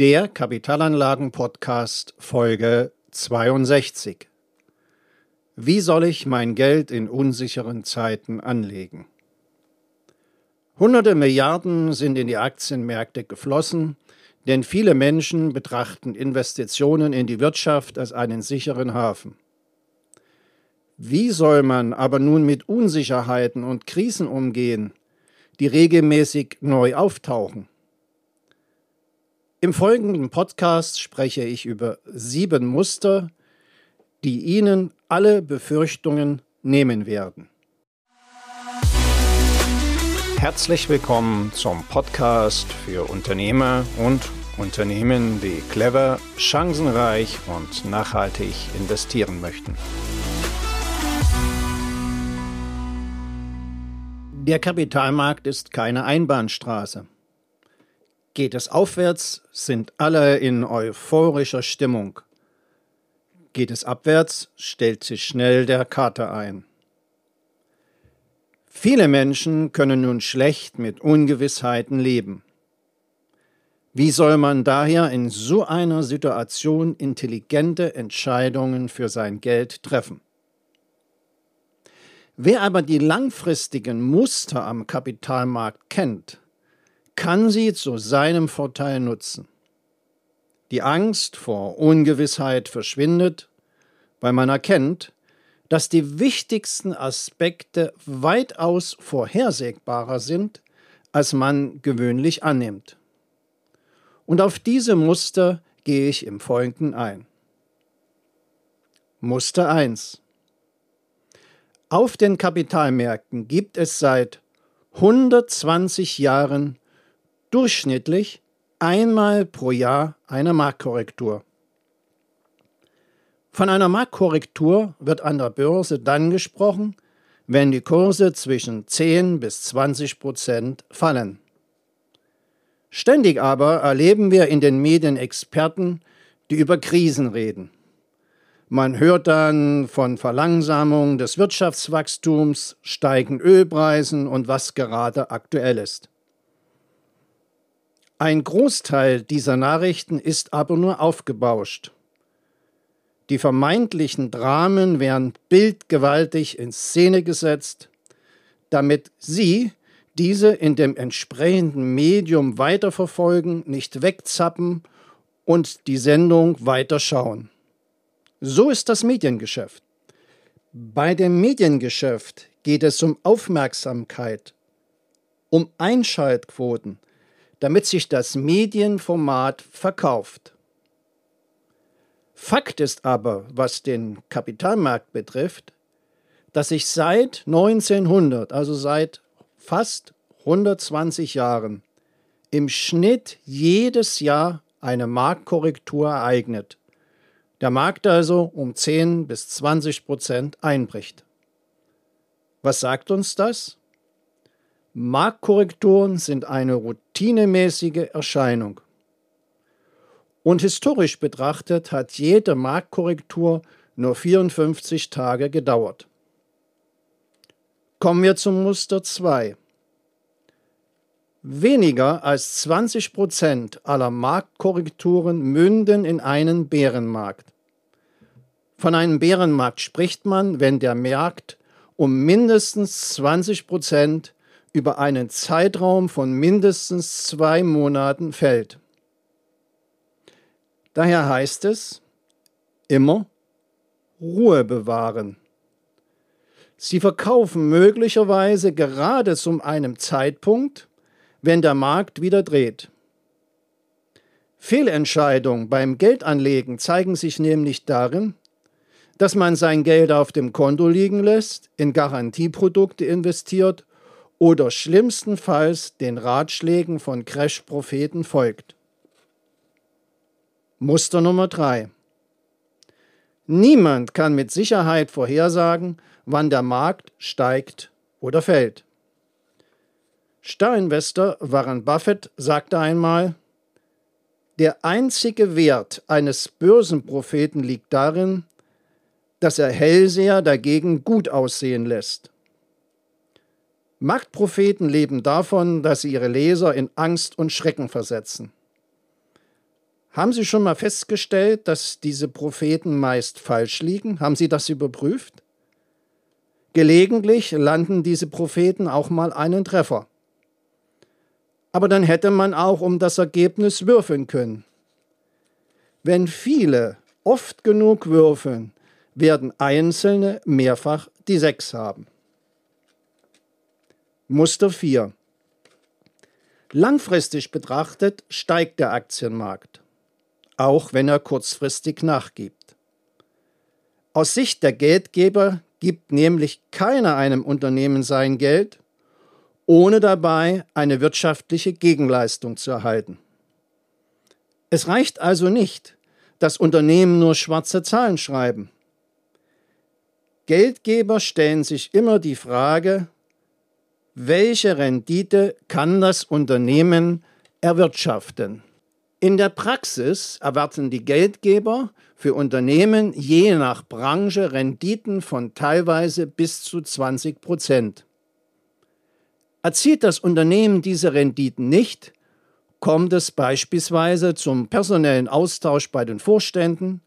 Der Kapitalanlagen-Podcast Folge 62. Wie soll ich mein Geld in unsicheren Zeiten anlegen? Hunderte Milliarden sind in die Aktienmärkte geflossen, denn viele Menschen betrachten Investitionen in die Wirtschaft als einen sicheren Hafen. Wie soll man aber nun mit Unsicherheiten und Krisen umgehen, die regelmäßig neu auftauchen? Im folgenden Podcast spreche ich über sieben Muster, die Ihnen alle Befürchtungen nehmen werden. Herzlich willkommen zum Podcast für Unternehmer und Unternehmen, die clever, chancenreich und nachhaltig investieren möchten. Der Kapitalmarkt ist keine Einbahnstraße. Geht es aufwärts, sind alle in euphorischer Stimmung. Geht es abwärts, stellt sich schnell der Kater ein. Viele Menschen können nun schlecht mit Ungewissheiten leben. Wie soll man daher in so einer Situation intelligente Entscheidungen für sein Geld treffen? Wer aber die langfristigen Muster am Kapitalmarkt kennt, kann sie zu seinem Vorteil nutzen. Die Angst vor Ungewissheit verschwindet, weil man erkennt, dass die wichtigsten Aspekte weitaus vorhersehbarer sind, als man gewöhnlich annimmt. Und auf diese Muster gehe ich im Folgenden ein. Muster 1 Auf den Kapitalmärkten gibt es seit 120 Jahren durchschnittlich einmal pro Jahr eine Marktkorrektur. Von einer Marktkorrektur wird an der Börse dann gesprochen, wenn die Kurse zwischen 10 bis 20 Prozent fallen. Ständig aber erleben wir in den Medien Experten, die über Krisen reden. Man hört dann von Verlangsamung des Wirtschaftswachstums, steigen Ölpreisen und was gerade aktuell ist. Ein Großteil dieser Nachrichten ist aber nur aufgebauscht. Die vermeintlichen Dramen werden bildgewaltig in Szene gesetzt, damit Sie diese in dem entsprechenden Medium weiterverfolgen, nicht wegzappen und die Sendung weiterschauen. So ist das Mediengeschäft. Bei dem Mediengeschäft geht es um Aufmerksamkeit, um Einschaltquoten, damit sich das Medienformat verkauft. Fakt ist aber, was den Kapitalmarkt betrifft, dass sich seit 1900, also seit fast 120 Jahren, im Schnitt jedes Jahr eine Marktkorrektur ereignet. Der Markt also um 10 bis 20 Prozent einbricht. Was sagt uns das? Marktkorrekturen sind eine routinemäßige Erscheinung. Und historisch betrachtet hat jede Marktkorrektur nur 54 Tage gedauert. Kommen wir zum Muster 2. Weniger als 20 Prozent aller Marktkorrekturen münden in einen Bärenmarkt. Von einem Bärenmarkt spricht man, wenn der Markt um mindestens 20 Prozent über einen Zeitraum von mindestens zwei Monaten fällt. Daher heißt es immer Ruhe bewahren. Sie verkaufen möglicherweise gerade zu einem Zeitpunkt, wenn der Markt wieder dreht. Fehlentscheidungen beim Geldanlegen zeigen sich nämlich darin, dass man sein Geld auf dem Konto liegen lässt, in Garantieprodukte investiert oder schlimmstenfalls den Ratschlägen von Crash-Propheten folgt. Muster Nummer 3. Niemand kann mit Sicherheit vorhersagen, wann der Markt steigt oder fällt. Starinvestor Warren Buffett sagte einmal, der einzige Wert eines Börsenpropheten liegt darin, dass er Hellseher dagegen gut aussehen lässt. Marktpropheten leben davon, dass sie ihre Leser in Angst und Schrecken versetzen. Haben Sie schon mal festgestellt, dass diese Propheten meist falsch liegen? Haben Sie das überprüft? Gelegentlich landen diese Propheten auch mal einen Treffer. Aber dann hätte man auch um das Ergebnis würfeln können. Wenn viele oft genug würfeln, werden Einzelne mehrfach die Sechs haben. Muster 4. Langfristig betrachtet steigt der Aktienmarkt, auch wenn er kurzfristig nachgibt. Aus Sicht der Geldgeber gibt nämlich keiner einem Unternehmen sein Geld, ohne dabei eine wirtschaftliche Gegenleistung zu erhalten. Es reicht also nicht, dass Unternehmen nur schwarze Zahlen schreiben. Geldgeber stellen sich immer die Frage, welche Rendite kann das Unternehmen erwirtschaften? In der Praxis erwarten die Geldgeber für Unternehmen je nach Branche Renditen von teilweise bis zu 20 Prozent. Erzielt das Unternehmen diese Renditen nicht, kommt es beispielsweise zum personellen Austausch bei den Vorständen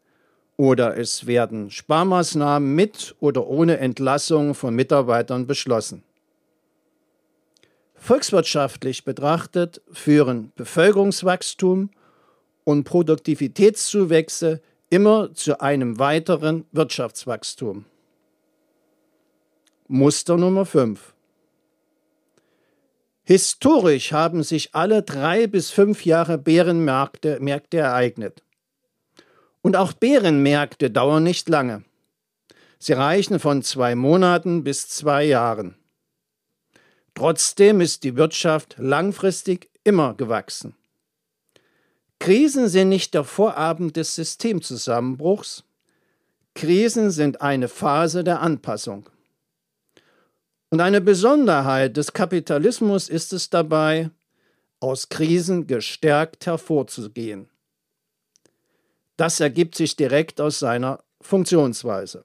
oder es werden Sparmaßnahmen mit oder ohne Entlassung von Mitarbeitern beschlossen. Volkswirtschaftlich betrachtet führen Bevölkerungswachstum und Produktivitätszuwächse immer zu einem weiteren Wirtschaftswachstum. Muster Nummer 5. Historisch haben sich alle drei bis fünf Jahre Bärenmärkte Märkte ereignet. Und auch Bärenmärkte dauern nicht lange. Sie reichen von zwei Monaten bis zwei Jahren. Trotzdem ist die Wirtschaft langfristig immer gewachsen. Krisen sind nicht der Vorabend des Systemzusammenbruchs. Krisen sind eine Phase der Anpassung. Und eine Besonderheit des Kapitalismus ist es dabei, aus Krisen gestärkt hervorzugehen. Das ergibt sich direkt aus seiner Funktionsweise.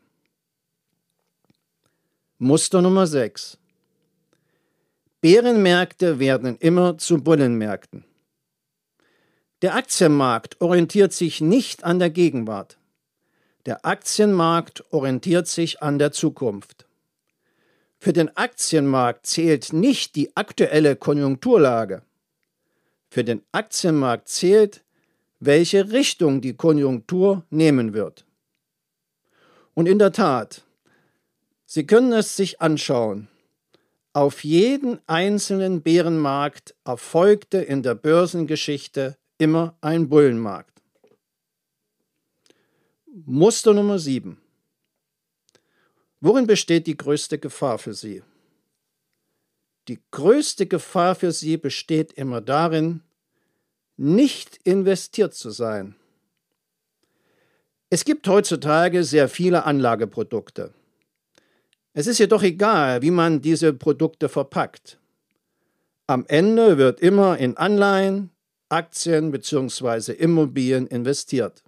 Muster Nummer 6. Bärenmärkte werden immer zu Bullenmärkten. Der Aktienmarkt orientiert sich nicht an der Gegenwart. Der Aktienmarkt orientiert sich an der Zukunft. Für den Aktienmarkt zählt nicht die aktuelle Konjunkturlage. Für den Aktienmarkt zählt, welche Richtung die Konjunktur nehmen wird. Und in der Tat, Sie können es sich anschauen. Auf jeden einzelnen Bärenmarkt erfolgte in der Börsengeschichte immer ein Bullenmarkt. Muster Nummer 7. Worin besteht die größte Gefahr für Sie? Die größte Gefahr für Sie besteht immer darin, nicht investiert zu sein. Es gibt heutzutage sehr viele Anlageprodukte. Es ist jedoch egal, wie man diese Produkte verpackt. Am Ende wird immer in Anleihen, Aktien bzw. Immobilien investiert.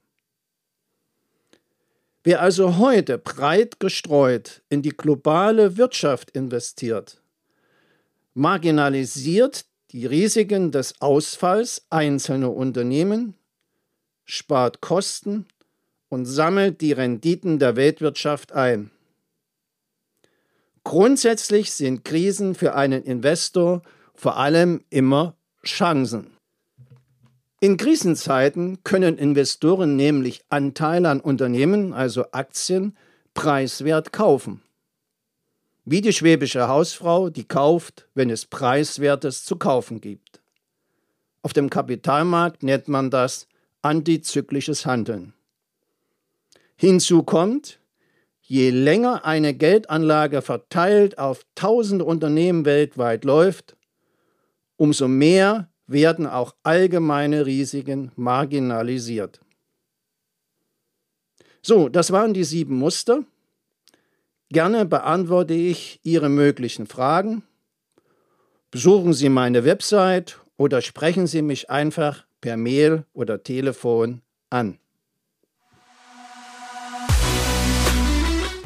Wer also heute breit gestreut in die globale Wirtschaft investiert, marginalisiert die Risiken des Ausfalls einzelner Unternehmen, spart Kosten und sammelt die Renditen der Weltwirtschaft ein. Grundsätzlich sind Krisen für einen Investor vor allem immer Chancen. In Krisenzeiten können Investoren nämlich Anteile an Unternehmen, also Aktien, preiswert kaufen. Wie die schwäbische Hausfrau, die kauft, wenn es preiswertes zu kaufen gibt. Auf dem Kapitalmarkt nennt man das antizyklisches Handeln. Hinzu kommt, Je länger eine Geldanlage verteilt auf tausende Unternehmen weltweit läuft, umso mehr werden auch allgemeine Risiken marginalisiert. So, das waren die sieben Muster. Gerne beantworte ich Ihre möglichen Fragen. Besuchen Sie meine Website oder sprechen Sie mich einfach per Mail oder Telefon an.